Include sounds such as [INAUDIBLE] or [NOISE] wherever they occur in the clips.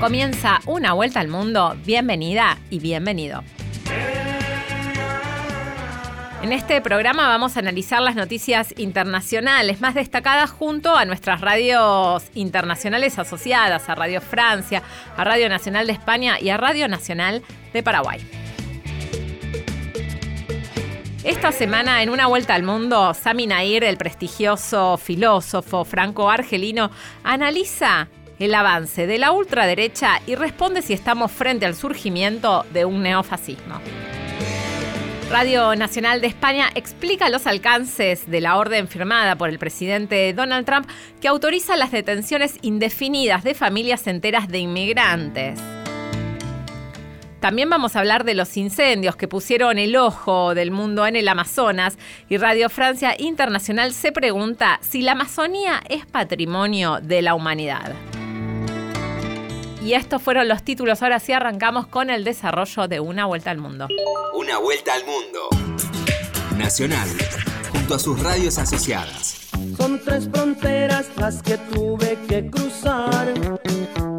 Comienza una vuelta al mundo. Bienvenida y bienvenido. En este programa vamos a analizar las noticias internacionales más destacadas junto a nuestras radios internacionales asociadas, a Radio Francia, a Radio Nacional de España y a Radio Nacional de Paraguay. Esta semana, en una vuelta al mundo, Sami Nair, el prestigioso filósofo franco-argelino, analiza el avance de la ultraderecha y responde si estamos frente al surgimiento de un neofascismo. Radio Nacional de España explica los alcances de la orden firmada por el presidente Donald Trump que autoriza las detenciones indefinidas de familias enteras de inmigrantes. También vamos a hablar de los incendios que pusieron el ojo del mundo en el Amazonas y Radio Francia Internacional se pregunta si la Amazonía es patrimonio de la humanidad. Y estos fueron los títulos. Ahora sí arrancamos con el desarrollo de Una Vuelta al Mundo. Una Vuelta al Mundo. Nacional, junto a sus radios asociadas. Son tres fronteras las que tuve que cruzar.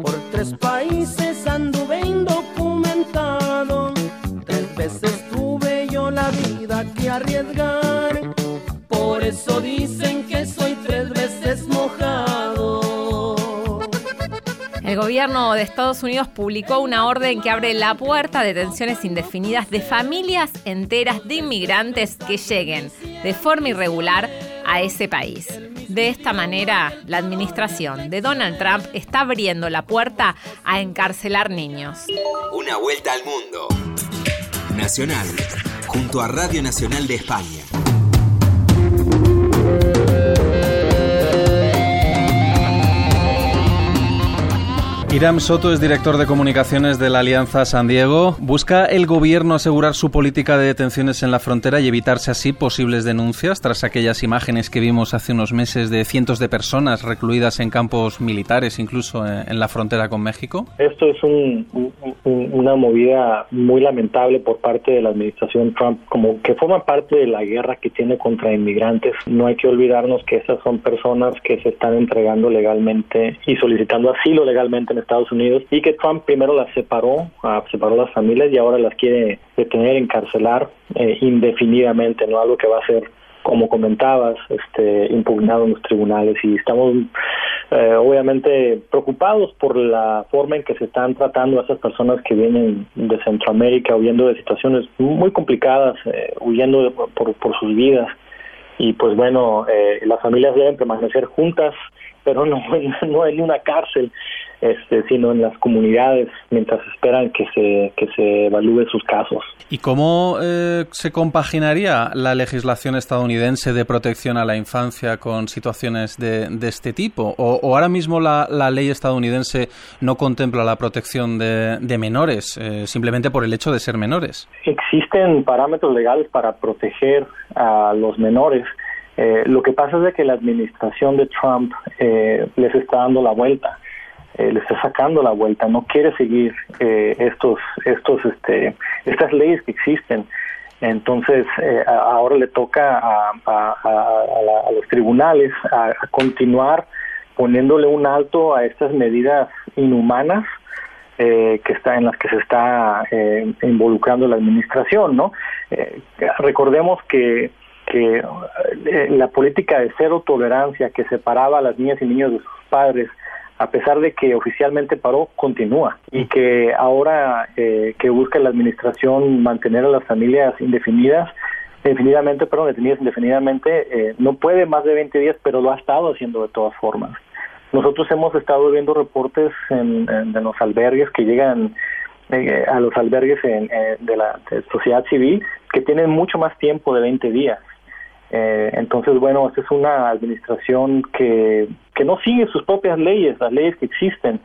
Por tres países anduve indocumentado. Tres veces tuve yo la vida que arriesgar. Por eso dicen que soy El gobierno de Estados Unidos publicó una orden que abre la puerta a detenciones indefinidas de familias enteras de inmigrantes que lleguen de forma irregular a ese país. De esta manera, la administración de Donald Trump está abriendo la puerta a encarcelar niños. Una vuelta al mundo. Nacional, junto a Radio Nacional de España. Iram Soto es director de comunicaciones de la Alianza San Diego. ¿Busca el gobierno asegurar su política de detenciones en la frontera y evitarse así posibles denuncias tras aquellas imágenes que vimos hace unos meses de cientos de personas recluidas en campos militares, incluso en la frontera con México? Esto es un, un, una movida muy lamentable por parte de la administración Trump, como que forma parte de la guerra que tiene contra inmigrantes. No hay que olvidarnos que esas son personas que se están entregando legalmente y solicitando asilo legalmente en Estados Unidos y que Trump primero las separó, uh, separó las familias y ahora las quiere detener, encarcelar eh, indefinidamente, no algo que va a ser como comentabas, este, impugnado en los tribunales. Y estamos eh, obviamente preocupados por la forma en que se están tratando a esas personas que vienen de Centroamérica huyendo de situaciones muy complicadas, eh, huyendo por sus vidas. Y pues bueno, eh, las familias deben permanecer juntas, pero no, [LAUGHS] no en una cárcel este, sino en las comunidades mientras esperan que se, que se evalúe sus casos. ¿Y cómo eh, se compaginaría la legislación estadounidense de protección a la infancia con situaciones de, de este tipo? ¿O, o ahora mismo la, la, ley estadounidense no contempla la protección de, de menores eh, simplemente por el hecho de ser menores? Existen parámetros legales para proteger a los menores. Eh, lo que pasa es de que la administración de Trump eh, les está dando la vuelta eh, le está sacando la vuelta, no quiere seguir eh, estos, estos, este, estas leyes que existen. Entonces, eh, ahora le toca a, la, a los tribunales a, continuar poniéndole un alto a estas medidas inhumanas eh, que está en las que se está eh, involucrando la administración, ¿no? Eh, recordemos que que la política de cero tolerancia que separaba a las niñas y niños de sus padres a pesar de que oficialmente paró, continúa y que ahora eh, que busca la administración mantener a las familias indefinidas, indefinidamente, perdón, detenidas indefinidamente, eh, no puede más de 20 días, pero lo ha estado haciendo de todas formas. Nosotros hemos estado viendo reportes en, en, de los albergues que llegan eh, a los albergues en, eh, de la de sociedad civil que tienen mucho más tiempo de 20 días. Eh, entonces, bueno, esta es una administración que, que no sigue sus propias leyes, las leyes que existen,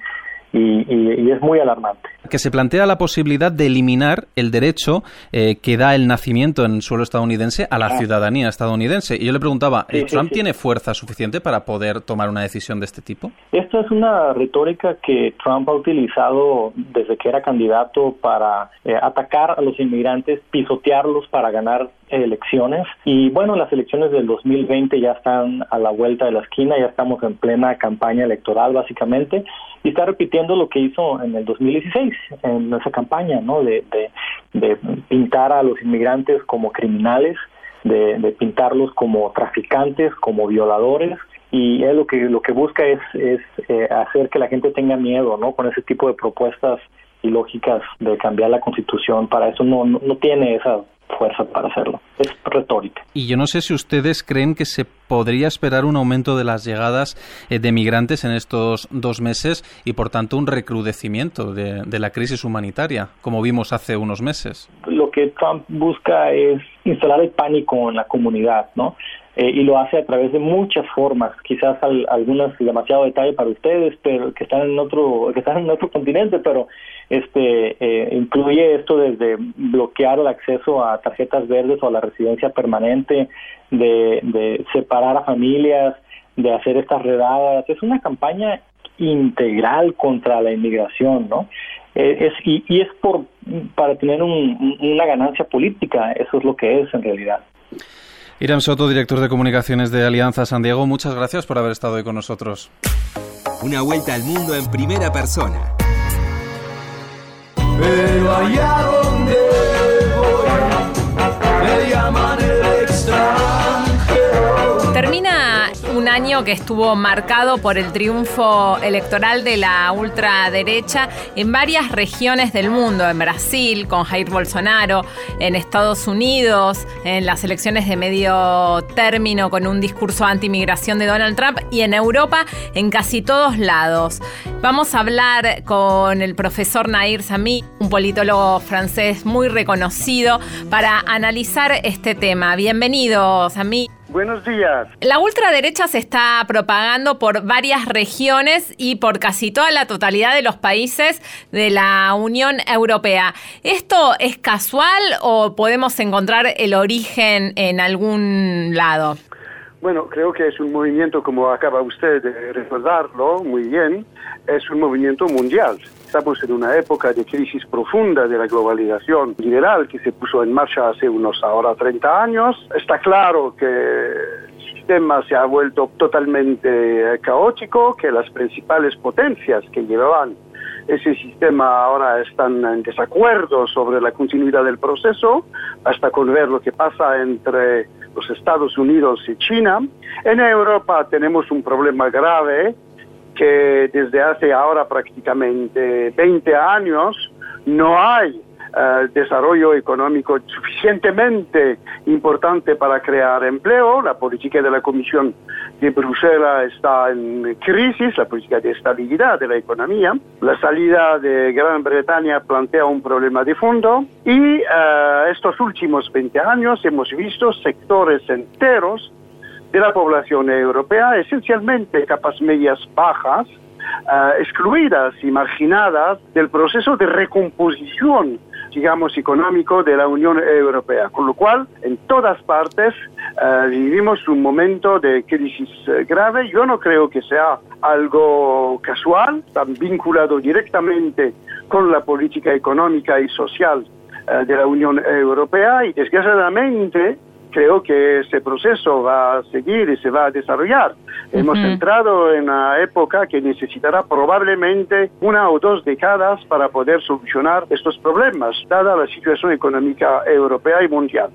y, y, y es muy alarmante. Que se plantea la posibilidad de eliminar el derecho eh, que da el nacimiento en suelo estadounidense a la ah. ciudadanía estadounidense. Y yo le preguntaba, ¿Trump tiene fuerza suficiente para poder tomar una decisión de este tipo? Esta es una retórica que Trump ha utilizado desde que era candidato para eh, atacar a los inmigrantes, pisotearlos para ganar elecciones. Y bueno, las elecciones del 2020 ya están a la vuelta de la esquina, ya estamos en plena campaña electoral básicamente, y está repitiendo lo que hizo en el 2016, en esa campaña, ¿no? De, pintar a los inmigrantes como criminales, de, pintarlos como traficantes, como violadores, y él lo que lo que busca es, es eh, hacer que la gente tenga miedo no con ese tipo de propuestas ilógicas de cambiar la constitución para eso no, no tiene esa fuerza para hacerlo. Es retórica. Y yo no sé si ustedes creen que se podría esperar un aumento de las llegadas eh, de migrantes en estos dos meses y, por tanto, un recrudecimiento de, de, la crisis humanitaria, como vimos hace unos meses. Lo que Trump busca es instalar el pánico en la comunidad, ¿no? Eh, y lo hace a través de muchas formas, quizás algunas demasiado detalle para ustedes, pero que están en otro que están en otro continente, pero este eh, incluye esto desde bloquear el acceso a tarjetas verdes o a la residencia permanente, de, de separar a familias, de hacer estas redadas, es una campaña integral contra la inmigración, ¿no? Eh, es, y, y, es por para tener un, una ganancia política, eso es lo que es en realidad. Irán Soto, director de comunicaciones de Alianza San Diego, muchas gracias por haber estado hoy con nosotros. Una vuelta al mundo en primera persona. Pero allá donde voy, me llaman el extranjero. Termina año que estuvo marcado por el triunfo electoral de la ultraderecha en varias regiones del mundo, en Brasil con Jair Bolsonaro, en Estados Unidos, en las elecciones de medio término con un discurso anti-inmigración de Donald Trump y en Europa en casi todos lados. Vamos a hablar con el profesor Nair Sami, un politólogo francés muy reconocido, para analizar este tema. Bienvenido, Sami. Buenos días. La ultraderecha se está propagando por varias regiones y por casi toda la totalidad de los países de la Unión Europea. ¿Esto es casual o podemos encontrar el origen en algún lado? Bueno, creo que es un movimiento, como acaba usted de recordarlo muy bien, es un movimiento mundial. Estamos en una época de crisis profunda de la globalización liberal que se puso en marcha hace unos ahora 30 años. Está claro que sistema se ha vuelto totalmente caótico, que las principales potencias que llevaban ese sistema ahora están en desacuerdo sobre la continuidad del proceso, hasta con ver lo que pasa entre los Estados Unidos y China. En Europa tenemos un problema grave que desde hace ahora prácticamente 20 años no hay eh, desarrollo económico suficientemente importante para crear empleo. La política de la Comisión de Bruselas está en crisis, la política de estabilidad de la economía. La salida de Gran Bretaña plantea un problema de fondo y eh, estos últimos 20 años hemos visto sectores enteros de la población europea, esencialmente capas medias bajas, eh, excluidas y marginadas del proceso de recomposición, digamos, económico de la Unión Europea. Con lo cual, en todas partes eh, vivimos un momento de crisis eh, grave. Yo no creo que sea algo casual, tan vinculado directamente con la política económica y social de la Unión Europea y desgraciadamente creo que ese proceso va a seguir y se va a desarrollar. Hemos entrado en una época que necesitará probablemente una o dos décadas para poder solucionar estos problemas, dada la situación económica europea y mundial.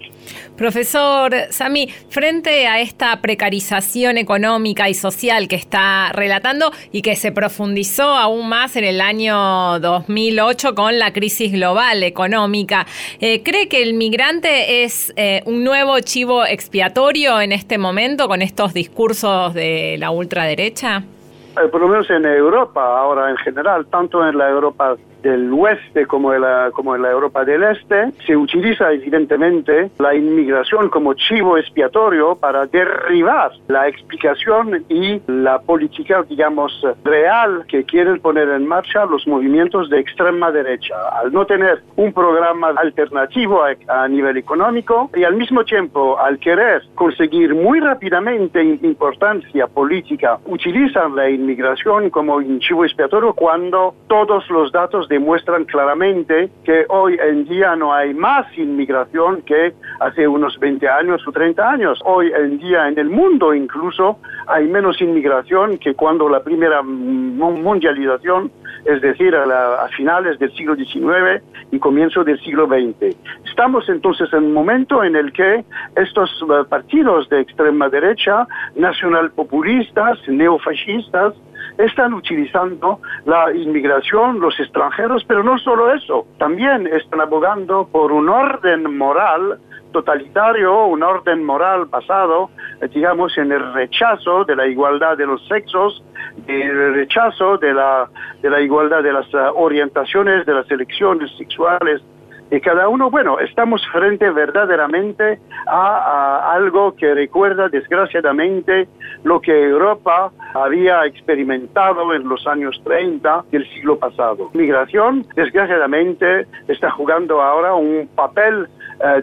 Profesor Sami, frente a esta precarización económica y social que está relatando y que se profundizó aún más en el año 2008 con la crisis global económica, eh, ¿cree que el migrante es eh, un nuevo chivo expiatorio en este momento con estos discursos de la ultraderecha? Eh, por lo menos en Europa, ahora en general, tanto en la Europa del oeste como en, la, como en la Europa del Este, se utiliza evidentemente la inmigración como chivo expiatorio para derribar la explicación y la política, digamos, real que quieren poner en marcha los movimientos de extrema derecha. Al no tener un programa alternativo a, a nivel económico y al mismo tiempo al querer conseguir muy rápidamente importancia política, utilizan la inmigración como un chivo expiatorio cuando todos los datos demuestran claramente que hoy en día no hay más inmigración que hace unos 20 años o 30 años. Hoy en día en el mundo incluso hay menos inmigración que cuando la primera mundialización, es decir, a, a finales del siglo XIX y comienzo del siglo XX. Estamos entonces en un momento en el que estos eh, partidos de extrema derecha, nacionalpopulistas, neofascistas, están utilizando la inmigración, los extranjeros, pero no solo eso, también están abogando por un orden moral totalitario, un orden moral basado, eh, digamos, en el rechazo de la igualdad de los sexos, el rechazo de la, de la igualdad de las eh, orientaciones, de las elecciones sexuales y cada uno, bueno, estamos frente verdaderamente a, algo que recuerda desgraciadamente lo que Europa había experimentado en los años 30 del siglo pasado. Migración, desgraciadamente, está jugando ahora un papel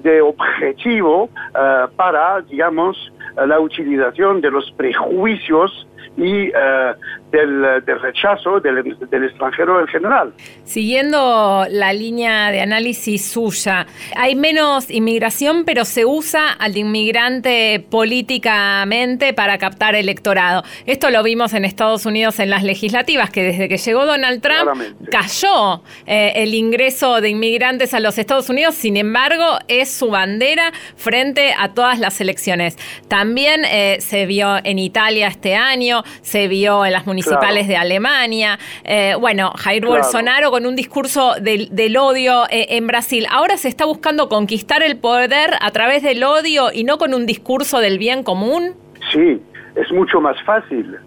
de objetivo eh, para, digamos, la utilización de los prejuicios y eh, del, rechazo del, extranjero en general. Siguiendo la línea de análisis suya, hay menos inmigración, pero se usa al inmigrante políticamente para captar electorado. Esto lo vimos en Estados Unidos en las legislativas, que desde que llegó Donald Trump cayó eh, el ingreso de inmigrantes a los Estados Unidos, sin embargo, es su bandera frente a todas las elecciones. También eh, se vio en Italia este año, se vio en las municipales de Alemania. Eh, bueno, Jair Bolsonaro con un discurso del, odio eh, en Brasil. Ahora se está buscando conquistar el poder a través del odio y no con un discurso del bien común. Sí, es mucho más fácil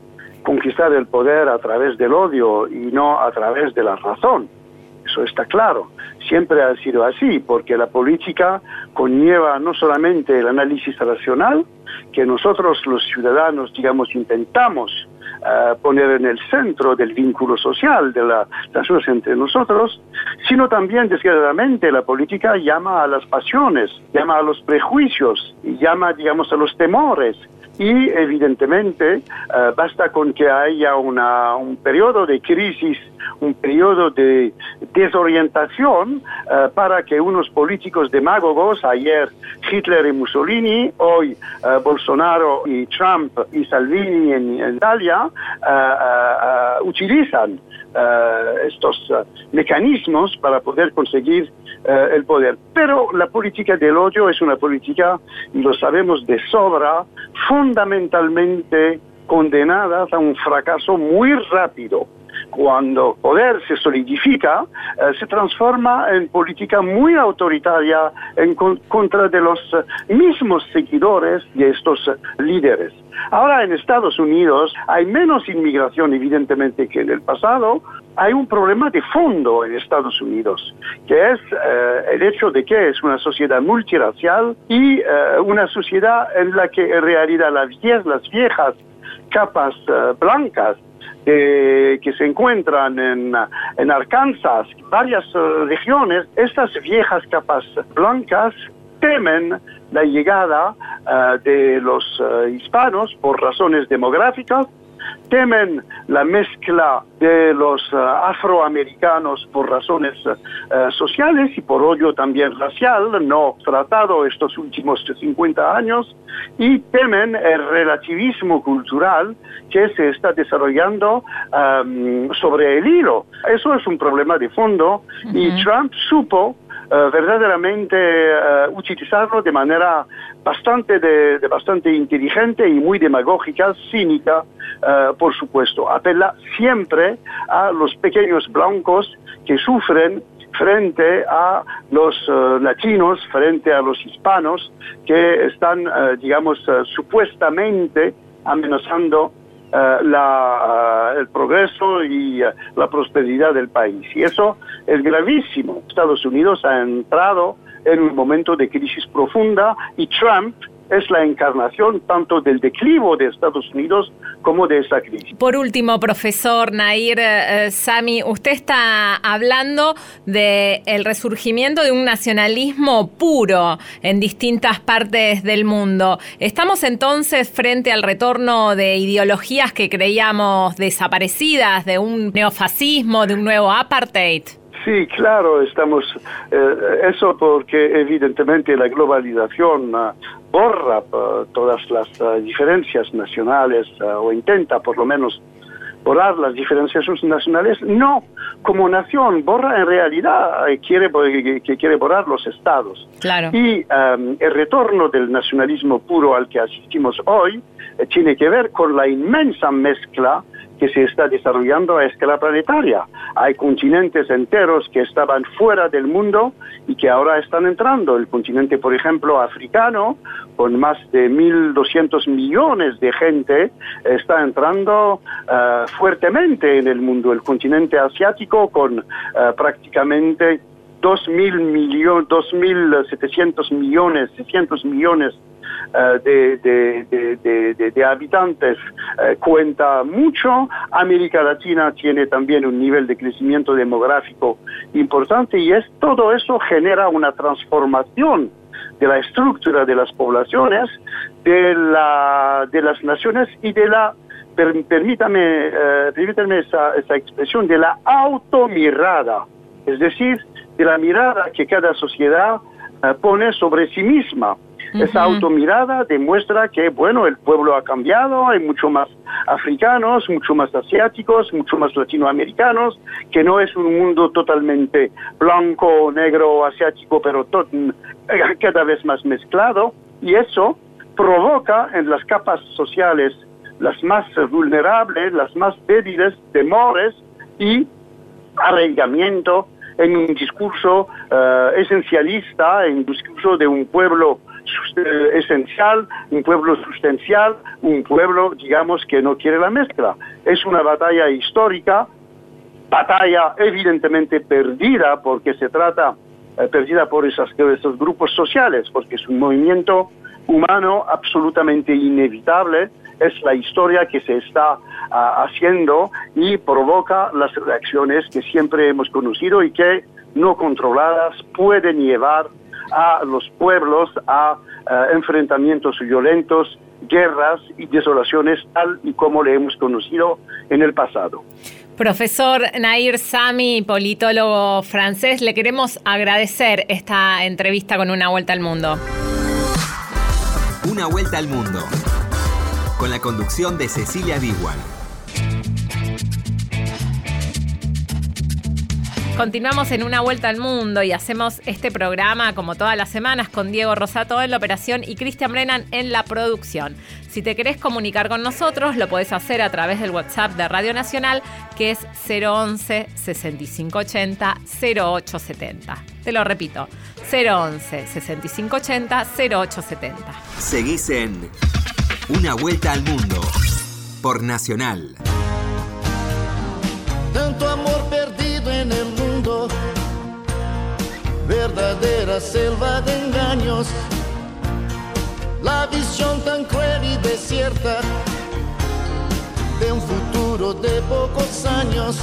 conquistar el poder a través del odio y no a través de la razón. Eso está claro. Siempre ha sido así, porque la política conlleva no solamente el análisis racional, que nosotros los ciudadanos, digamos, intentamos uh, poner en el centro del vínculo social de la, las entre nosotros, sino también, desgraciadamente, la política llama a las pasiones, llama a los prejuicios, llama, digamos, a los temores, y evidentemente uh, basta con que haya una, un periodo de crisis un periodo de desorientación eh, para que unos políticos demagogos, ayer Hitler y Mussolini, hoy eh, Bolsonaro y Trump y Salvini en, Italia, uh, estos mecanismos para poder conseguir el poder. Pero la política del odio es una política, lo sabemos de sobra, fundamentalmente condenada a un fracaso muy rápido cuando poder se solidifica, eh, se transforma en política muy autoritaria en contra de los eh, mismos seguidores de estos eh, líderes. Ahora en Estados Unidos hay menos inmigración evidentemente que en el pasado, hay un problema de fondo en Estados Unidos, que es el hecho de que es una sociedad multiracial y una sociedad en la que en realidad las, las viejas capas blancas que se encuentran en, en Arkansas, varias eh, regiones, estas viejas capas blancas temen la llegada eh, de los eh, hispanos por razones demográficas temen la mezcla de los eh, afroamericanos por razones eh, sociales y por odio también racial, no tratado estos últimos 50 años, y temen el relativismo cultural que se está desarrollando um, sobre el hilo. Eso es un problema de fondo y Trump supo Uh, verdaderamente uh, utilizarlo de manera bastante, de, de, bastante inteligente y muy demagógica, cínica, uh, por supuesto. Apela siempre a los pequeños blancos que sufren frente a los latinos, frente a los hispanos que están, digamos, supuestamente amenazando el progreso y la prosperidad del país. Y eso es gravísimo. Estados Unidos ha entrado en un momento de crisis profunda y Trump es la encarnación tanto del declivo de Estados Unidos como de esa crisis. Por último, profesor Nair eh, Sami, usted está hablando del el resurgimiento de un nacionalismo puro en distintas partes del mundo. ¿Estamos entonces frente al retorno de ideologías que creíamos desaparecidas, de un neofascismo, de un nuevo apartheid? Sí, claro, estamos. Eh, eso porque evidentemente la globalización ah, borra ah, todas las ah, diferencias nacionales o intenta por lo menos borrar las diferencias nacionales, no como nación, borra en realidad, eh, quiere, que quiere borrar los estados. Claro. Y el retorno del nacionalismo puro al que asistimos hoy eh, tiene que ver con la inmensa mezcla que se está desarrollando a escala planetaria. Hay continentes enteros que estaban fuera del mundo y que ahora están entrando. El continente, por ejemplo, africano, con más de 1.200 millones de gente, está entrando eh, fuertemente en el mundo. El continente asiático, con uh, prácticamente 2.000 millones, 2.700 millones, 600 millones eh, de, de, habitantes eh, cuenta mucho. América Latina tiene también un nivel de crecimiento demográfico importante y es, todo eso genera una transformación de la estructura de las poblaciones, de, la, de las naciones y de la, permítame, eh, esa, esa expresión, de la automirada, es decir, de la mirada que cada sociedad pone sobre sí misma. Esa automirada demuestra que, bueno, el pueblo ha cambiado, hay mucho más africanos, mucho más asiáticos, mucho más latinoamericanos, que no es un mundo totalmente blanco, negro, asiático, pero [LAUGHS] cada vez más mezclado, y eso provoca en las capas sociales las más vulnerables, las más débiles, temores y arraigamiento en un discurso eh, esencialista, en un discurso de un pueblo eh, esencial, un pueblo sustancial, un pueblo, digamos, que no quiere la mezcla. Es una batalla histórica, batalla evidentemente perdida, porque se trata, eh, perdida por esas, esos grupos sociales, porque es un movimiento humano absolutamente inevitable, es la historia que se está ah, haciendo y provoca las reacciones que siempre hemos conocido y que no controladas pueden llevar a los pueblos a eh, enfrentamientos violentos, guerras y desolaciones tal y como le hemos conocido en el pasado. Profesor Nair Sami, politólogo francés, le queremos agradecer esta entrevista con Una Vuelta al Mundo. Una Vuelta al Mundo, con la conducción de Cecilia Diguan. Continuamos en una vuelta al mundo y hacemos este programa como todas las semanas con Diego Rosato en la operación y Cristian Brennan en la producción. Si te querés comunicar con nosotros, lo podés hacer a través del WhatsApp de Radio Nacional, que es 011 6580 0870. Te lo repito, 011 6580 0870. Seguís en Una Vuelta al Mundo. Por Nacional. Tanto amor perdido en el verdadera selva de engaños, la visión tan cruel y desierta. De un futuro de pocos años.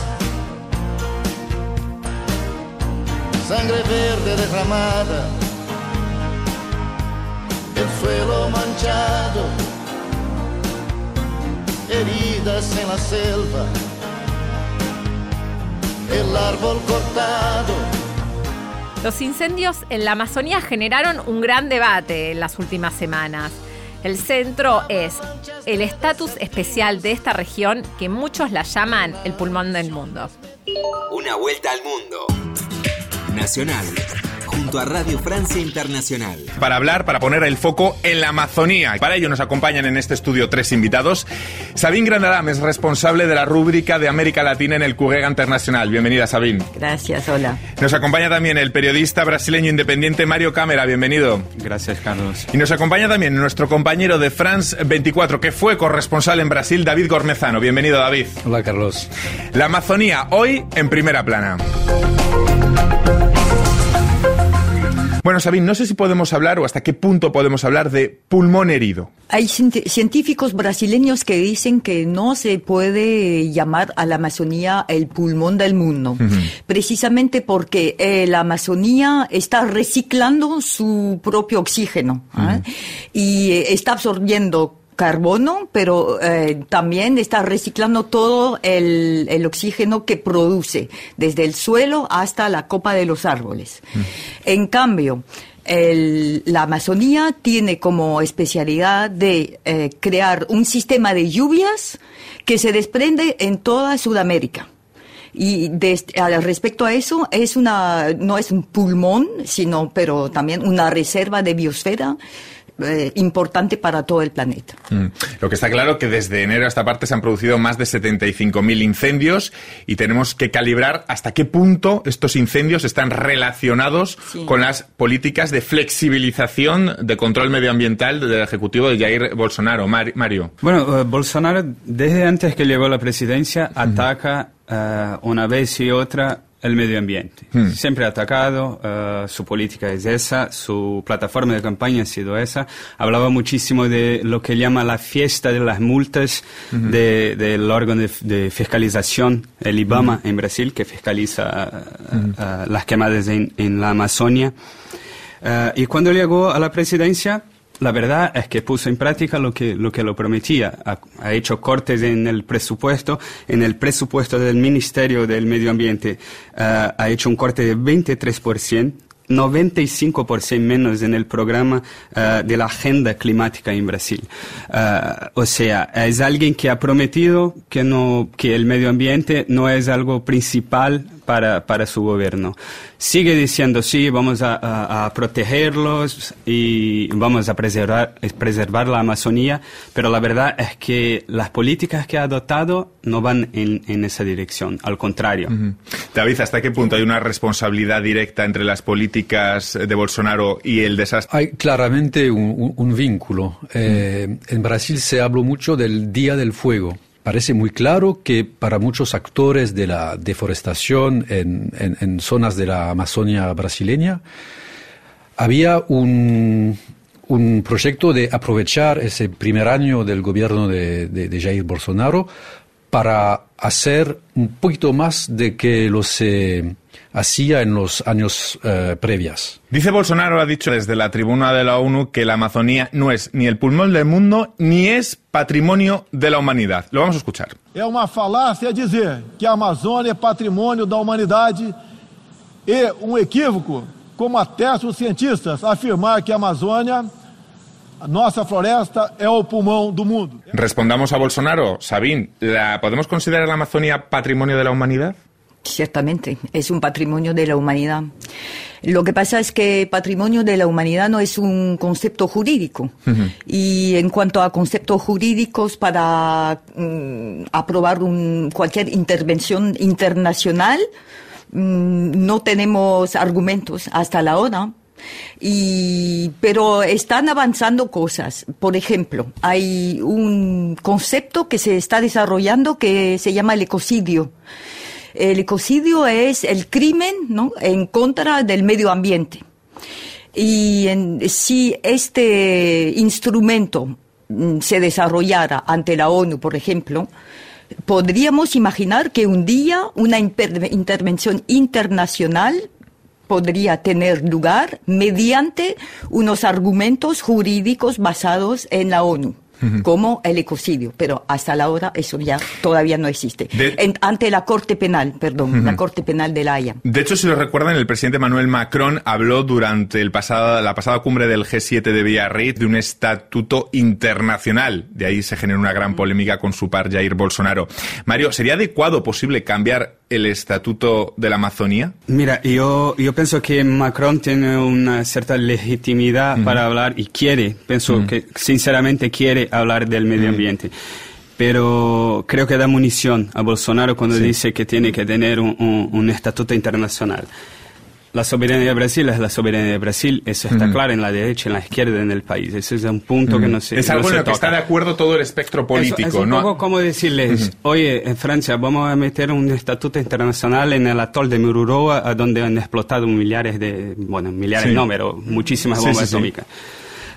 Sangre verde derramada, el suelo manchado, heridas en la selva, el árbol cortado los incendios en la Amazonía generaron un gran debate en las últimas semanas. El centro es el estatus especial de esta región que muchos la llaman el pulmón del mundo. Una vuelta al mundo. Nacional, junto a Radio Francia Internacional. Para hablar, para poner el foco en la Amazonía. Para ello nos acompañan en este estudio tres invitados. Sabine Grandadam es responsable de la rúbrica de América Latina en el Currega Internacional. Bienvenida, Sabine. Gracias, hola. Nos acompaña también el periodista brasileño independiente Mario Cámara. Bienvenido. Gracias, Carlos. Y nos acompaña también nuestro compañero de France 24, que fue corresponsal en Brasil, David Gormezano. Bienvenido, David. Hola, Carlos. La Amazonía, hoy en primera plana. Bueno, Sabine, no sé si podemos hablar o hasta qué punto podemos hablar de pulmón herido. Hay científicos brasileños que dicen que no se puede llamar a la Amazonía el pulmón del mundo, precisamente porque eh, la Amazonía está reciclando su propio oxígeno ¿ah? y eh, está absorbiendo carbono, pero eh, también está reciclando todo el, el, oxígeno que produce, desde el suelo hasta la copa de los árboles. Mm. En cambio, el, la Amazonía tiene como especialidad de eh, crear un sistema de lluvias que se desprende en toda Sudamérica. Y de, respecto a eso, es una, no es un pulmón, sino, pero también una reserva de biosfera eh, importante para todo el planeta. Mm. Lo que está claro que desde enero a esta parte se han producido más de 75.000 incendios y tenemos que calibrar hasta qué punto estos incendios están relacionados con las políticas de flexibilización de control medioambiental del Ejecutivo de Jair Bolsonaro. Mario. Bueno, eh, Bolsonaro desde antes que llegó a la presidencia ataca eh, una vez y otra el medio ambiente. Hmm. Siempre ha atacado, eh, su política es esa, su plataforma de campaña ha sido esa. Hablaba muchísimo de lo que llama la fiesta de las multas del órgano de, fiscalización, el IBAMA en Brasil, que fiscaliza eh, eh, las quemadas en, en la Amazonia. y cuando llegó a la presidencia, la verdad es que puso en práctica lo que lo, que lo prometía. Ha, hecho cortes en el presupuesto, en el presupuesto del Ministerio del Medio Ambiente. Uh, ha hecho un corte de 23%. 95% menos en el programa uh, de la agenda climática en Brasil. Uh, o sea, es alguien que ha prometido que no, que el medio ambiente no es algo principal para, para su gobierno. Sigue diciendo, sí, vamos a, a, protegerlos y vamos a preservar, preservar la Amazonía, pero la verdad es que las políticas que ha adoptado no van en, en esa dirección, al contrario. David, ¿hasta qué punto hay una responsabilidad directa entre las políticas de Bolsonaro y el desastre? Hay claramente un, un, vínculo. Eh, en Brasil se habló mucho del Día del Fuego parece muy claro que para muchos actores de la deforestación en, zonas de la Amazonia brasileña había un, proyecto de aprovechar ese primer año del gobierno de, Jair Bolsonaro para hacer un poquito más de que lo se hacía en los años eh, previos. Dice Bolsonaro, ha dicho desde la tribuna de la ONU, que la Amazonía no es ni el pulmón del mundo ni es patrimonio de la humanidad. Lo vamos a escuchar. Es una falacia decir que a Amazônia es patrimonio de la humanidad y un equívoco, como atestan los cientistas, afirmar que a Amazônia nuestra floresta es el pulmón del mundo. Respondamos a Bolsonaro. Sabín, ¿la ¿podemos considerar la Amazonía patrimonio de la humanidad? Ciertamente, es un patrimonio de la humanidad. Lo que pasa es que patrimonio de la humanidad no es un concepto jurídico. Y en cuanto a conceptos jurídicos para mm, aprobar cualquier intervención internacional, mm, no tenemos argumentos hasta la hora. Y, pero están avanzando cosas. Por ejemplo, hay un concepto que se está desarrollando que se llama el ecocidio el ecocidio es el crimen ¿no? en contra del medio ambiente. Y si este instrumento mm, se desarrollara ante la ONU, por ejemplo, podríamos imaginar que un día una intervención internacional podría tener lugar mediante unos argumentos jurídicos basados en la ONU como el ecocidio, pero hasta la hora eso ya todavía no existe. ante la Corte Penal, perdón, la Corte Penal de La Haya. De hecho, si lo recuerdan, el presidente Manuel Macron habló durante el pasado, la pasada cumbre del G7 de Biarritz de un estatuto internacional. De ahí se generó una gran polémica con su par Jair Bolsonaro. Mario, ¿sería adecuado posible cambiar el Estatuto de la Amazonía? Mira, yo, yo pienso que Macron tiene una cierta legitimidad para hablar y quiere, pienso que sinceramente quiere hablar del medio ambiente. Pero creo que da munición a Bolsonaro cuando dice que tiene que tener un, un estatuto internacional. La soberanía de Brasil es la soberanía de Brasil, eso está claro en la derecha, en la izquierda en el país. Ese es un punto que no se Es algo no en lo que toca. está de acuerdo todo el espectro político, Es, es un ¿no? poco como decirles, oye, en Francia vamos a meter un estatuto internacional en el atol de Mururoa, a donde han explotado millares de, bueno, millares Sí. no, pero muchísimas Sí, bombas sí, sí. atómicas.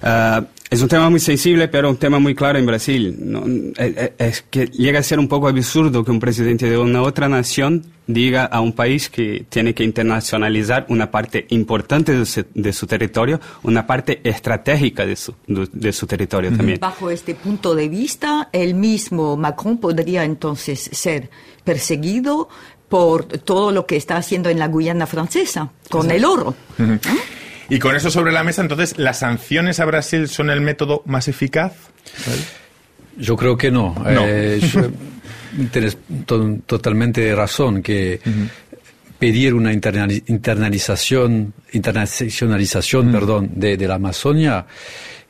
Ah, es un tema muy sensible, pero un tema muy claro en Brasil. No, es, es- es que llega a ser un poco absurdo que un presidente de una otra nación diga a un país que tiene que internacionalizar una parte importante de su, de su territorio, una parte estratégica de su, de, de su territorio también. Bajo este punto de vista, el mismo Macron podría entonces ser perseguido por todo lo que está haciendo en la Guyana francesa, con el oro. Y con eso sobre la mesa, entonces, ¿las sanciones a Brasil son el método más eficaz? Yo creo que no. No. Eh, yo- [LAUGHS] tienes to- totalmente razón que pedir una internali- internalización, internacionalización, perdón, de, de la Amazonia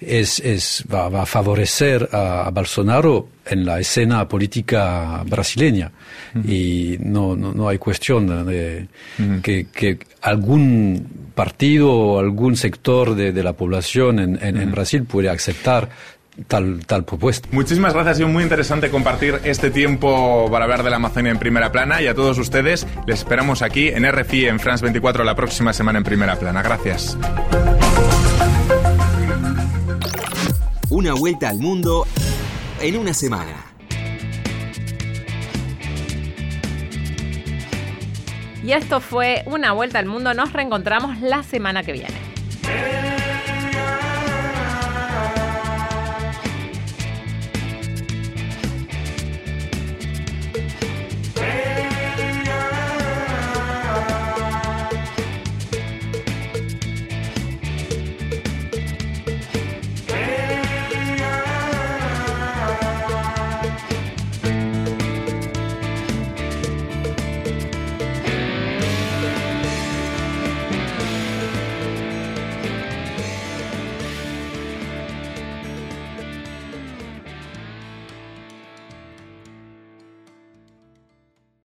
es, es va, va a favorecer a, a Bolsonaro en la escena política brasileña. Y no, no, no hay cuestión de que, que algún partido o algún sector de, de la población en, en- en Brasil puede aceptar tal, tal propuesta. Muchísimas gracias, ha sido muy interesante compartir este tiempo para hablar de la Amazonia en primera plana y a todos ustedes les esperamos aquí en RFI en France 24 la próxima semana en primera plana. Gracias. Una vuelta al mundo en una semana. Y esto fue Una Vuelta al Mundo. Nos reencontramos la semana que viene.